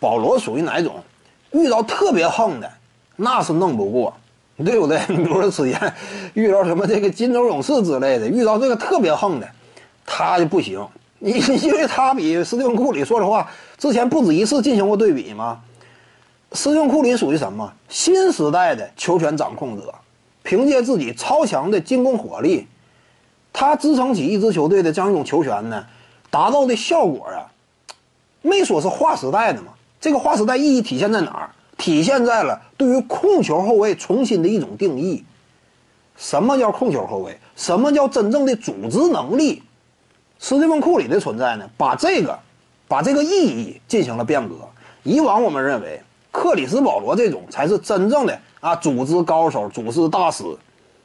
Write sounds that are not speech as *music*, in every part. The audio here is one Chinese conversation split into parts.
保罗属于哪种？遇到特别横的，那是弄不过，对不对？你 *laughs* 比如说之前遇到什么这个金州勇士之类的，遇到这个特别横的，他就不行。你 *laughs* 因为他比斯蒂芬库里，说实话，之前不止一次进行过对比嘛。斯蒂芬库里属于什么？新时代的球权掌控者，凭借自己超强的进攻火力，他支撑起一支球队的这样一种球权呢，达到的效果啊，没说是划时代的嘛。这个划时代意义体现在哪儿？体现在了对于控球后卫重新的一种定义。什么叫控球后卫？什么叫真正的组织能力？斯蒂芬库里的存在呢，把这个，把这个意义进行了变革。以往我们认为克里斯保罗这种才是真正的啊组织高手、组织大师。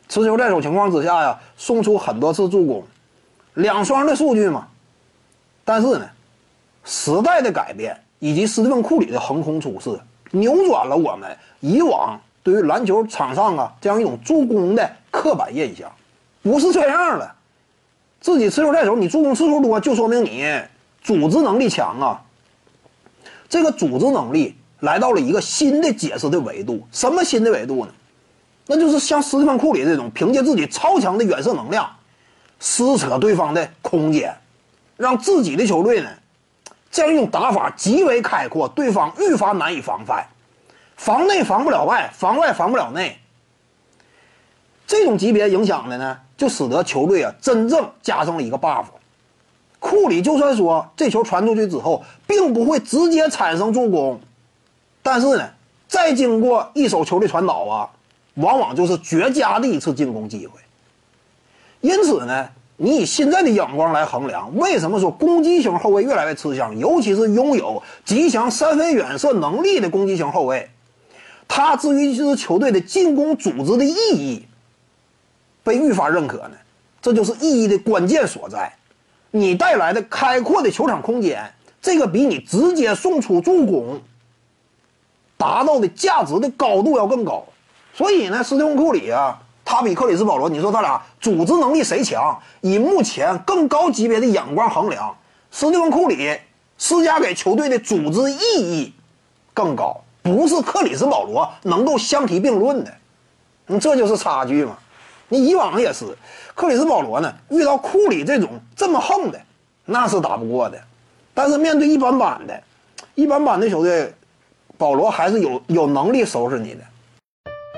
持球在手情况之下呀，送出很多次助攻，两双的数据嘛。但是呢，时代的改变以及斯蒂芬库里的横空出世，扭转了我们以往对于篮球场上啊这样一种助攻的刻板印象，不是这样的。自己持球在手，你助攻次数多，就说明你组织能力强啊。这个组织能力来到了一个新的解释的维度，什么新的维度呢？那就是像斯蒂芬库里这种，凭借自己超强的远射能量，撕扯对方的空间，让自己的球队呢，这样一种打法极为开阔，对方愈发难以防范，防内防不了外，防外防不了内。这种级别影响的呢，就使得球队啊真正加上了一个 buff。库里就算说这球传出去之后，并不会直接产生助攻，但是呢，再经过一手球的传导啊，往往就是绝佳的一次进攻机会。因此呢，你以现在的眼光来衡量，为什么说攻击型后卫越来越吃香？尤其是拥有极强三分远射能力的攻击型后卫，他至于一支球队的进攻组织的意义。被愈发认可呢，这就是意义的关键所在。你带来的开阔的球场空间，这个比你直接送出助攻达到的价值的高度要更高。所以呢，斯蒂芬库里啊，他比克里斯保罗，你说他俩组织能力谁强？以目前更高级别的眼光衡量，斯蒂芬库里施加给球队的组织意义更高，不是克里斯保罗能够相提并论的。你这就是差距嘛。你以往也是，克里斯保罗呢，遇到库里这种这么横的，那是打不过的。但是面对一般般的、一般般的球队，保罗还是有有能力收拾你的。